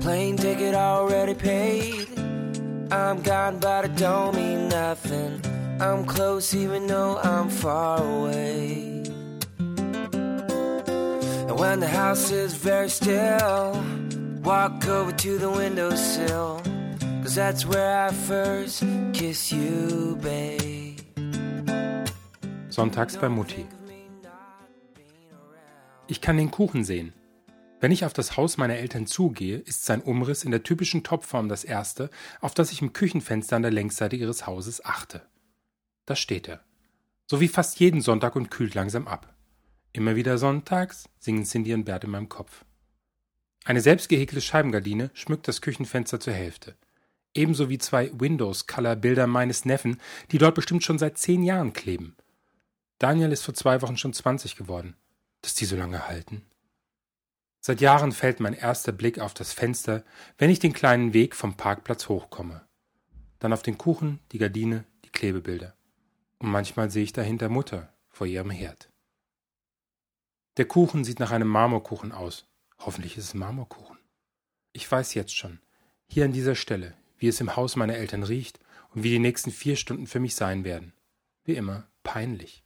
Plane ticket already paid. I'm gone, but it don't mean nothing. I'm close even though I'm far away. And when the house is very still, walk over to the windowsill. Cause that's where I first kiss you, babe. Sonntags bei Mutti. Ich kann den Kuchen sehen. Wenn ich auf das Haus meiner Eltern zugehe, ist sein Umriss in der typischen Topform das erste, auf das ich im Küchenfenster an der Längsseite ihres Hauses achte. Da steht er. So wie fast jeden Sonntag und kühlt langsam ab. Immer wieder sonntags singen Cindy und Bert in meinem Kopf. Eine selbstgehäkelte Scheibengardine schmückt das Küchenfenster zur Hälfte. Ebenso wie zwei Windows-Color-Bilder meines Neffen, die dort bestimmt schon seit zehn Jahren kleben. Daniel ist vor zwei Wochen schon zwanzig geworden. Dass die so lange halten. Seit Jahren fällt mein erster Blick auf das Fenster, wenn ich den kleinen Weg vom Parkplatz hochkomme. Dann auf den Kuchen, die Gardine, die Klebebilder. Und manchmal sehe ich dahinter Mutter vor ihrem Herd. Der Kuchen sieht nach einem Marmorkuchen aus. Hoffentlich ist es Marmorkuchen. Ich weiß jetzt schon, hier an dieser Stelle, wie es im Haus meiner Eltern riecht und wie die nächsten vier Stunden für mich sein werden. Wie immer, peinlich.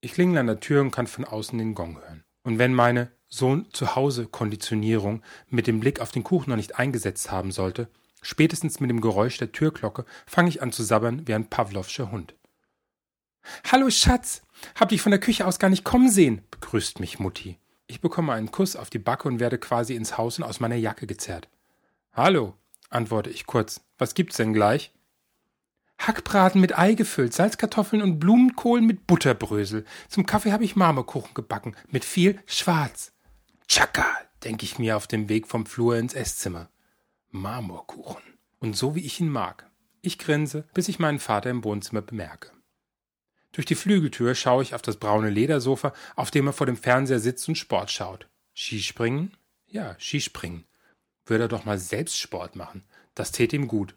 Ich klingel an der Tür und kann von außen den Gong hören. Und wenn meine Sohn-zu-Hause-Konditionierung mit dem Blick auf den Kuchen noch nicht eingesetzt haben sollte, spätestens mit dem Geräusch der Türglocke fange ich an zu sabbern wie ein Pawlowscher Hund. Hallo Schatz, hab dich von der Küche aus gar nicht kommen sehen, begrüßt mich Mutti. Ich bekomme einen Kuss auf die Backe und werde quasi ins Haus und aus meiner Jacke gezerrt. Hallo, antworte ich kurz. Was gibt's denn gleich? Hackbraten mit Ei gefüllt, Salzkartoffeln und Blumenkohl mit Butterbrösel. Zum Kaffee habe ich Marmorkuchen gebacken, mit viel Schwarz. Tschakka, denke ich mir auf dem Weg vom Flur ins Esszimmer. Marmorkuchen. Und so wie ich ihn mag. Ich grinse, bis ich meinen Vater im Wohnzimmer bemerke. Durch die Flügeltür schaue ich auf das braune Ledersofa, auf dem er vor dem Fernseher sitzt und Sport schaut. Skispringen? Ja, Skispringen. Würde er doch mal selbst Sport machen. Das täte ihm gut.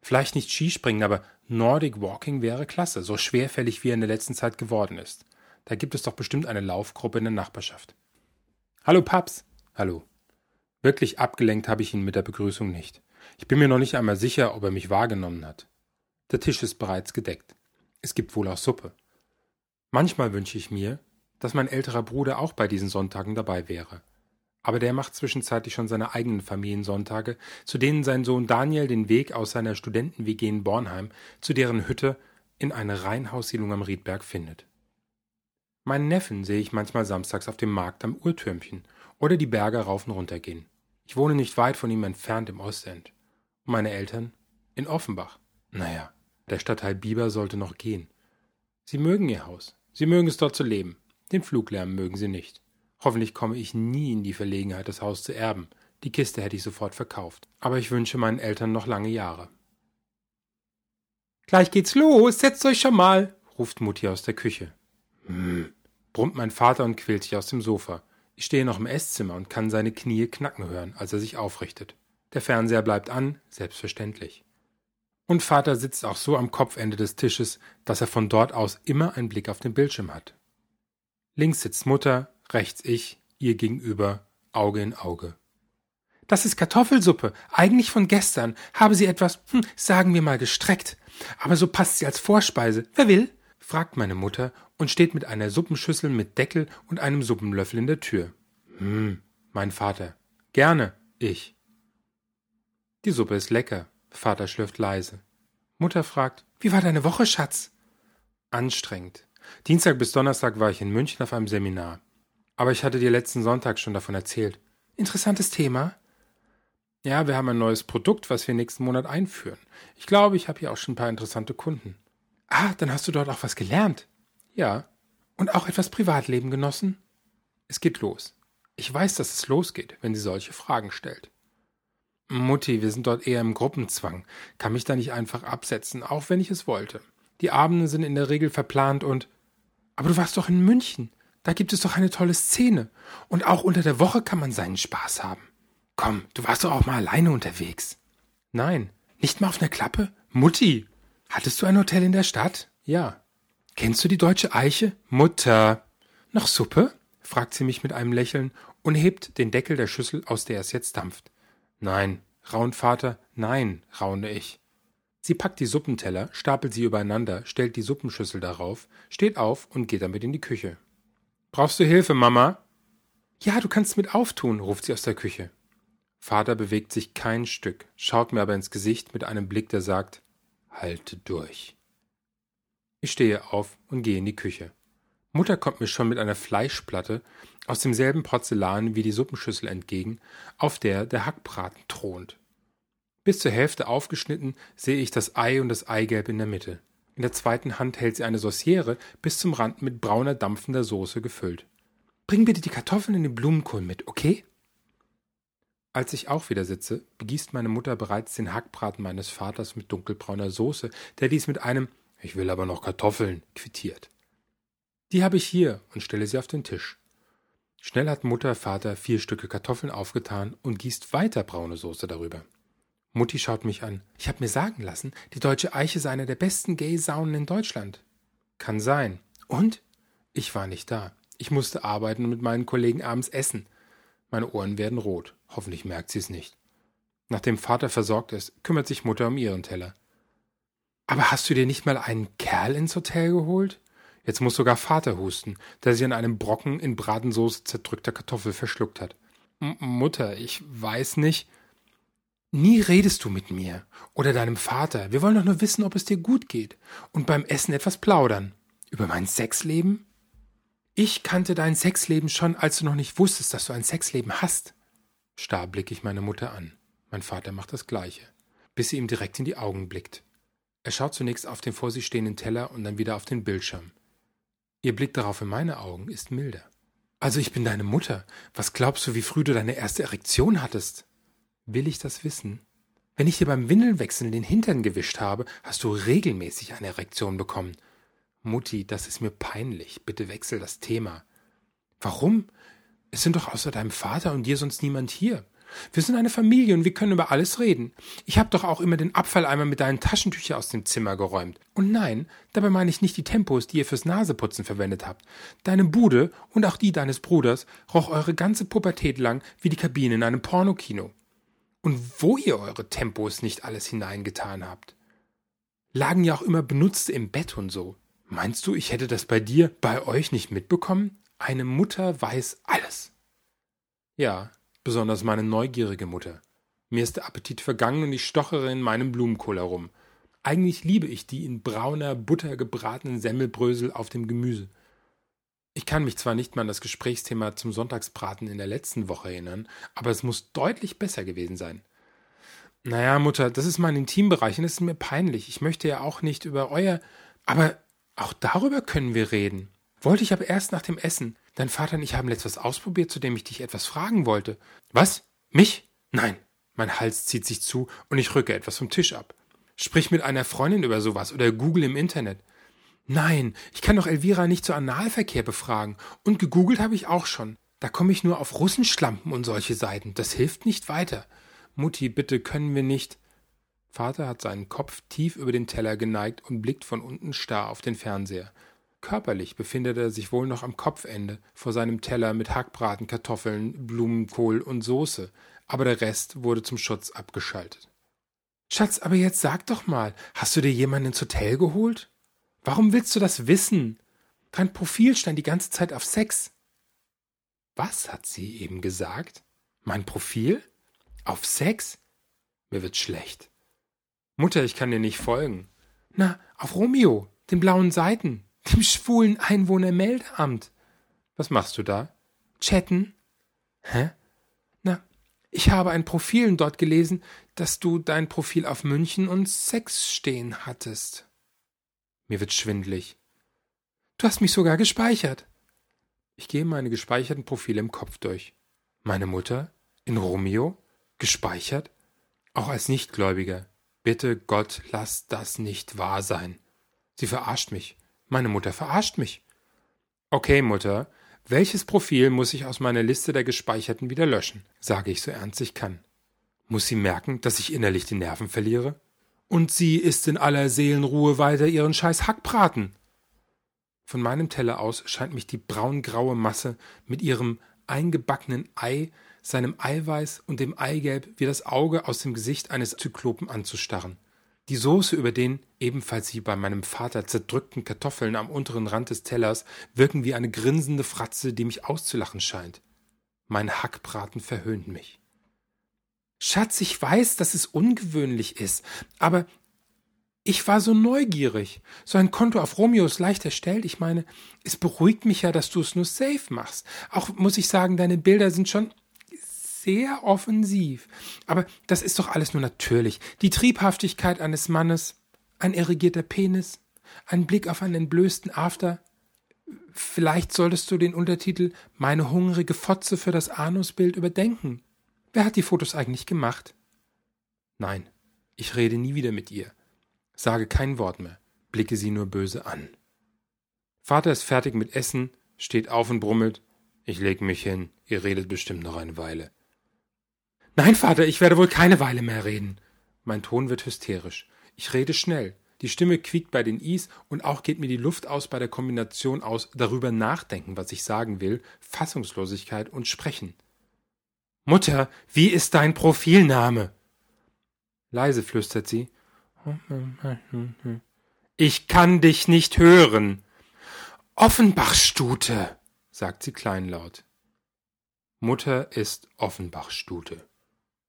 Vielleicht nicht Skispringen, aber Nordic Walking wäre klasse, so schwerfällig wie er in der letzten Zeit geworden ist. Da gibt es doch bestimmt eine Laufgruppe in der Nachbarschaft. Hallo Paps. Hallo. Wirklich abgelenkt habe ich ihn mit der Begrüßung nicht. Ich bin mir noch nicht einmal sicher, ob er mich wahrgenommen hat. Der Tisch ist bereits gedeckt. Es gibt wohl auch Suppe. Manchmal wünsche ich mir, dass mein älterer Bruder auch bei diesen Sonntagen dabei wäre aber der macht zwischenzeitlich schon seine eigenen Familiensonntage, zu denen sein Sohn Daniel den Weg aus seiner Studenten-WG in Bornheim zu deren Hütte in eine Reihenhaussiedlung am Riedberg findet. Meinen Neffen sehe ich manchmal samstags auf dem Markt am Uhrtürmchen oder die Berge rauf und runter gehen. Ich wohne nicht weit von ihm entfernt im Ostend. Und meine Eltern? In Offenbach. Naja, der Stadtteil Bieber sollte noch gehen. Sie mögen ihr Haus. Sie mögen es dort zu leben. Den Fluglärm mögen sie nicht. Hoffentlich komme ich nie in die Verlegenheit, das Haus zu erben. Die Kiste hätte ich sofort verkauft. Aber ich wünsche meinen Eltern noch lange Jahre. Gleich geht's los, setzt euch schon mal, ruft Mutti aus der Küche. Hm, brummt mein Vater und quält sich aus dem Sofa. Ich stehe noch im Esszimmer und kann seine Knie knacken hören, als er sich aufrichtet. Der Fernseher bleibt an, selbstverständlich. Und Vater sitzt auch so am Kopfende des Tisches, dass er von dort aus immer einen Blick auf den Bildschirm hat. Links sitzt Mutter, rechts ich, ihr gegenüber, Auge in Auge. Das ist Kartoffelsuppe, eigentlich von gestern. Habe sie etwas, hm, sagen wir mal, gestreckt. Aber so passt sie als Vorspeise. Wer will? Fragt meine Mutter und steht mit einer Suppenschüssel mit Deckel und einem Suppenlöffel in der Tür. Hm, mein Vater. Gerne, ich. Die Suppe ist lecker. Vater schlürft leise. Mutter fragt, wie war deine Woche, Schatz? Anstrengend. Dienstag bis Donnerstag war ich in München auf einem Seminar. Aber ich hatte dir letzten Sonntag schon davon erzählt. Interessantes Thema. Ja, wir haben ein neues Produkt, was wir nächsten Monat einführen. Ich glaube, ich habe hier auch schon ein paar interessante Kunden. Ah, dann hast du dort auch was gelernt. Ja. Und auch etwas Privatleben genossen? Es geht los. Ich weiß, dass es losgeht, wenn sie solche Fragen stellt. Mutti, wir sind dort eher im Gruppenzwang. Kann mich da nicht einfach absetzen, auch wenn ich es wollte. Die Abende sind in der Regel verplant und. Aber du warst doch in München. Da gibt es doch eine tolle Szene. Und auch unter der Woche kann man seinen Spaß haben. Komm, du warst doch auch mal alleine unterwegs. Nein, nicht mal auf einer Klappe? Mutti, hattest du ein Hotel in der Stadt? Ja. Kennst du die deutsche Eiche? Mutter. Noch Suppe? fragt sie mich mit einem Lächeln und hebt den Deckel der Schüssel, aus der es jetzt dampft. Nein, raunt Vater, nein, raune ich. Sie packt die Suppenteller, stapelt sie übereinander, stellt die Suppenschüssel darauf, steht auf und geht damit in die Küche. Brauchst du Hilfe, Mama? Ja, du kannst mit auftun, ruft sie aus der Küche. Vater bewegt sich kein Stück, schaut mir aber ins Gesicht mit einem Blick, der sagt, halte durch. Ich stehe auf und gehe in die Küche. Mutter kommt mir schon mit einer Fleischplatte aus demselben Porzellan wie die Suppenschüssel entgegen, auf der der Hackbraten thront. Bis zur Hälfte aufgeschnitten sehe ich das Ei und das Eigelb in der Mitte. In der zweiten Hand hält sie eine Sauciere bis zum Rand mit brauner dampfender Soße gefüllt. Bring bitte die Kartoffeln in den Blumenkohl mit, okay? Als ich auch wieder sitze, begießt meine Mutter bereits den Hackbraten meines Vaters mit dunkelbrauner Soße, der dies mit einem Ich will aber noch Kartoffeln quittiert. Die habe ich hier und stelle sie auf den Tisch. Schnell hat Mutter Vater vier Stücke Kartoffeln aufgetan und gießt weiter braune Soße darüber. Mutti schaut mich an. Ich habe mir sagen lassen, die deutsche Eiche sei eine der besten Gay-Saunen in Deutschland. Kann sein. Und? Ich war nicht da. Ich musste arbeiten und mit meinen Kollegen abends essen. Meine Ohren werden rot. Hoffentlich merkt sie es nicht. Nachdem Vater versorgt ist, kümmert sich Mutter um ihren Teller. Aber hast du dir nicht mal einen Kerl ins Hotel geholt? Jetzt muss sogar Vater husten, der sich an einem Brocken in Bratensoße zerdrückter Kartoffel verschluckt hat. M Mutter, ich weiß nicht. Nie redest du mit mir oder deinem Vater. Wir wollen doch nur wissen, ob es dir gut geht und beim Essen etwas plaudern. Über mein Sexleben? Ich kannte dein Sexleben schon, als du noch nicht wusstest, dass du ein Sexleben hast. Starr blicke ich meine Mutter an. Mein Vater macht das Gleiche, bis sie ihm direkt in die Augen blickt. Er schaut zunächst auf den vor sich stehenden Teller und dann wieder auf den Bildschirm. Ihr Blick darauf in meine Augen ist milder. Also ich bin deine Mutter. Was glaubst du, wie früh du deine erste Erektion hattest? Will ich das wissen? Wenn ich dir beim Windelnwechseln den Hintern gewischt habe, hast du regelmäßig eine Erektion bekommen. Mutti, das ist mir peinlich. Bitte wechsel das Thema. Warum? Es sind doch außer deinem Vater und dir sonst niemand hier. Wir sind eine Familie und wir können über alles reden. Ich habe doch auch immer den Abfalleimer mit deinen Taschentüchern aus dem Zimmer geräumt. Und nein, dabei meine ich nicht die Tempos, die ihr fürs Naseputzen verwendet habt. Deine Bude und auch die deines Bruders roch eure ganze Pubertät lang wie die Kabine in einem Pornokino und wo ihr eure Tempos nicht alles hineingetan habt. Lagen ja auch immer benutzte im Bett und so. Meinst du, ich hätte das bei dir, bei euch nicht mitbekommen? Eine Mutter weiß alles. Ja, besonders meine neugierige Mutter. Mir ist der Appetit vergangen und ich stochere in meinem Blumenkohl herum. Eigentlich liebe ich die in brauner Butter gebratenen Semmelbrösel auf dem Gemüse. Ich kann mich zwar nicht mehr an das Gesprächsthema zum Sonntagsbraten in der letzten Woche erinnern, aber es muss deutlich besser gewesen sein. Naja, Mutter, das ist mein Intimbereich und es ist mir peinlich. Ich möchte ja auch nicht über euer. Aber auch darüber können wir reden. Wollte ich aber erst nach dem Essen. Dein Vater und ich haben letztes ausprobiert, zu dem ich dich etwas fragen wollte. Was? Mich? Nein. Mein Hals zieht sich zu und ich rücke etwas vom Tisch ab. Sprich mit einer Freundin über sowas oder Google im Internet. Nein, ich kann doch Elvira nicht zu Analverkehr befragen. Und gegoogelt habe ich auch schon. Da komme ich nur auf Russenschlampen und solche Seiten. Das hilft nicht weiter. Mutti, bitte können wir nicht. Vater hat seinen Kopf tief über den Teller geneigt und blickt von unten starr auf den Fernseher. Körperlich befindet er sich wohl noch am Kopfende vor seinem Teller mit Hackbraten, Kartoffeln, Blumenkohl und Soße, aber der Rest wurde zum Schutz abgeschaltet. Schatz, aber jetzt sag doch mal, hast du dir jemanden ins Hotel geholt? Warum willst du das wissen? Dein Profil stand die ganze Zeit auf Sex. Was hat sie eben gesagt? Mein Profil? Auf Sex? Mir wird schlecht. Mutter, ich kann dir nicht folgen. Na, auf Romeo, den blauen Seiten, dem schwulen Einwohnermeldeamt. Was machst du da? Chatten? Hä? Na, ich habe ein Profil dort gelesen, dass du dein Profil auf München und Sex stehen hattest. Mir wird schwindlig. Du hast mich sogar gespeichert. Ich gehe meine gespeicherten Profile im Kopf durch. Meine Mutter? In Romeo? Gespeichert? Auch als Nichtgläubiger. Bitte Gott, lass das nicht wahr sein. Sie verarscht mich. Meine Mutter verarscht mich. Okay, Mutter, welches Profil muss ich aus meiner Liste der Gespeicherten wieder löschen? sage ich so ernst ich kann. Muss sie merken, dass ich innerlich die Nerven verliere? und sie isst in aller Seelenruhe weiter ihren scheiß Hackbraten. Von meinem Teller aus scheint mich die braungraue Masse mit ihrem eingebackenen Ei, seinem Eiweiß und dem Eigelb wie das Auge aus dem Gesicht eines Zyklopen anzustarren. Die Soße über den, ebenfalls wie bei meinem Vater, zerdrückten Kartoffeln am unteren Rand des Tellers wirken wie eine grinsende Fratze, die mich auszulachen scheint. Mein Hackbraten verhöhnt mich. Schatz, ich weiß, dass es ungewöhnlich ist, aber ich war so neugierig. So ein Konto auf Romeo ist leicht erstellt. Ich meine, es beruhigt mich ja, dass du es nur safe machst. Auch muss ich sagen, deine Bilder sind schon sehr offensiv. Aber das ist doch alles nur natürlich. Die Triebhaftigkeit eines Mannes, ein irrigierter Penis, ein Blick auf einen entblößten After. Vielleicht solltest du den Untertitel Meine hungrige Fotze für das Anusbild überdenken. Wer hat die Fotos eigentlich gemacht? Nein, ich rede nie wieder mit ihr. Sage kein Wort mehr, blicke sie nur böse an. Vater ist fertig mit Essen, steht auf und brummelt. Ich leg mich hin, ihr redet bestimmt noch eine Weile. Nein, Vater, ich werde wohl keine Weile mehr reden. Mein Ton wird hysterisch. Ich rede schnell. Die Stimme quiekt bei den Is und auch geht mir die Luft aus bei der Kombination aus darüber nachdenken, was ich sagen will, Fassungslosigkeit und Sprechen. Mutter, wie ist dein Profilname? Leise flüstert sie. Ich kann dich nicht hören. Offenbachstute, sagt sie kleinlaut. Mutter ist Offenbachstute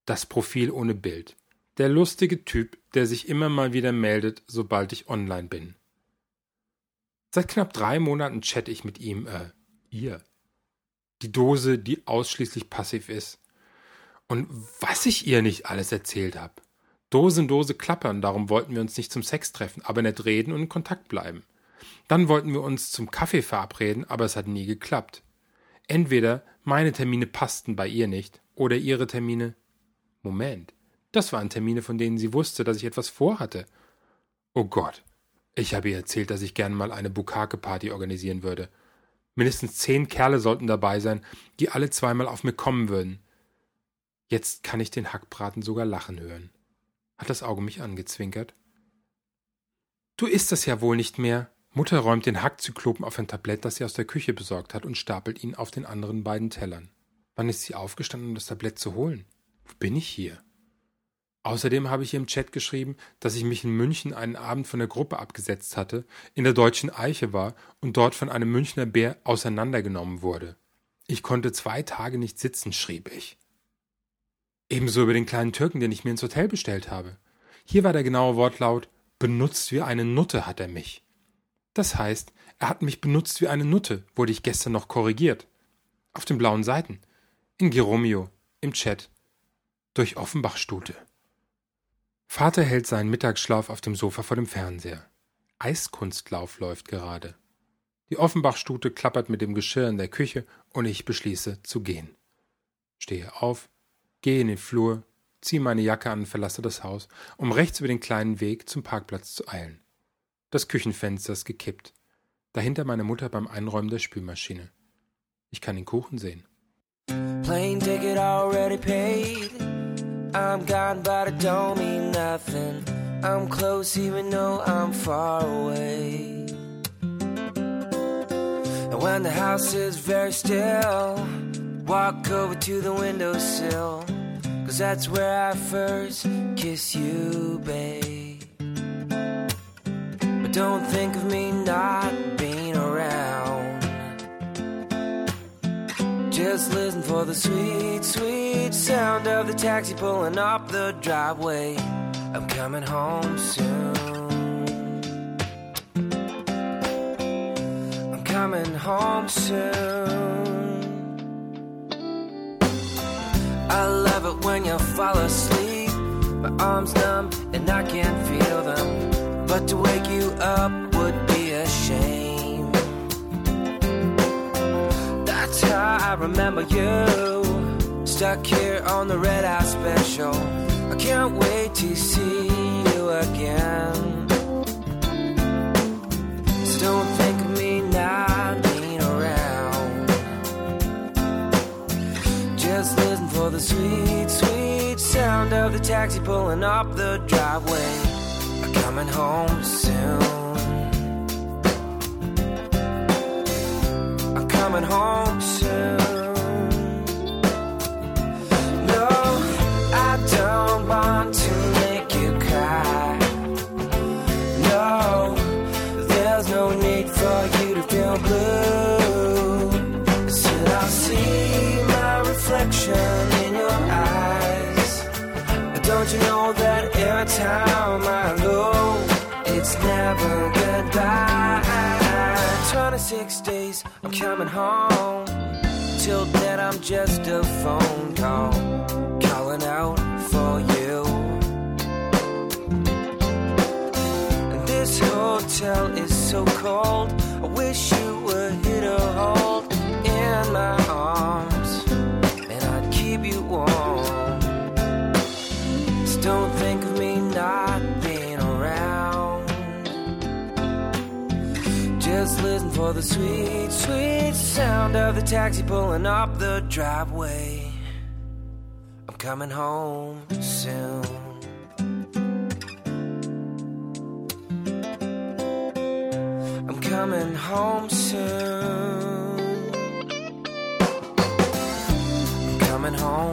das Profil ohne Bild. Der lustige Typ, der sich immer mal wieder meldet, sobald ich online bin. Seit knapp drei Monaten chatte ich mit ihm, äh, ihr. Die Dose, die ausschließlich passiv ist. Und was ich ihr nicht alles erzählt habe. Dose in Dose klappern, darum wollten wir uns nicht zum Sex treffen, aber nicht reden und in Kontakt bleiben. Dann wollten wir uns zum Kaffee verabreden, aber es hat nie geklappt. Entweder meine Termine passten bei ihr nicht, oder ihre Termine Moment, das waren Termine, von denen sie wusste, dass ich etwas vorhatte. Oh Gott, ich habe ihr erzählt, dass ich gern mal eine Bukake-Party organisieren würde. Mindestens zehn Kerle sollten dabei sein, die alle zweimal auf mir kommen würden. Jetzt kann ich den Hackbraten sogar lachen hören. Hat das Auge mich angezwinkert? Du isst das ja wohl nicht mehr. Mutter räumt den Hackzyklopen auf ein Tablett, das sie aus der Küche besorgt hat, und stapelt ihn auf den anderen beiden Tellern. Wann ist sie aufgestanden, um das Tablett zu holen? Bin ich hier? Außerdem habe ich ihr im Chat geschrieben, dass ich mich in München einen Abend von der Gruppe abgesetzt hatte, in der deutschen Eiche war und dort von einem Münchner Bär auseinandergenommen wurde. Ich konnte zwei Tage nicht sitzen, schrieb ich. Ebenso über den kleinen Türken, den ich mir ins Hotel bestellt habe. Hier war der genaue Wortlaut benutzt wie eine Nutte hat er mich. Das heißt, er hat mich benutzt wie eine Nutte, wurde ich gestern noch korrigiert. Auf den blauen Seiten. In Geromeo, im Chat durch Offenbachstute. Vater hält seinen Mittagsschlaf auf dem Sofa vor dem Fernseher. Eiskunstlauf läuft gerade. Die Offenbachstute klappert mit dem Geschirr in der Küche und ich beschließe zu gehen. Stehe auf, gehe in den Flur, ziehe meine Jacke an und verlasse das Haus, um rechts über den kleinen Weg zum Parkplatz zu eilen. Das Küchenfenster ist gekippt. Dahinter meine Mutter beim Einräumen der Spülmaschine. Ich kann den Kuchen sehen. Plane ticket already paid. I'm gone, but it don't mean nothing. I'm close even though I'm far away. And when the house is very still, walk over to the windowsill. Cause that's where I first kiss you, babe. But don't think of me not Just listen for the sweet, sweet sound of the taxi pulling up the driveway. I'm coming home soon. I'm coming home soon. I love it when you fall asleep. My arms numb and I can't feel them. But to wake you up would be a shame. I remember you stuck here on the red eye special. I can't wait to see you again. So don't think of me not being around. Just listen for the sweet, sweet sound of the taxi pulling up the driveway. I'm coming home soon. Coming home soon. I'm coming home. Till then, I'm just a phone call, calling out for you. And this hotel is so cold. I wish you for the sweet, sweet sound of the taxi pulling up the driveway. I'm coming home soon. I'm coming home soon. I'm coming home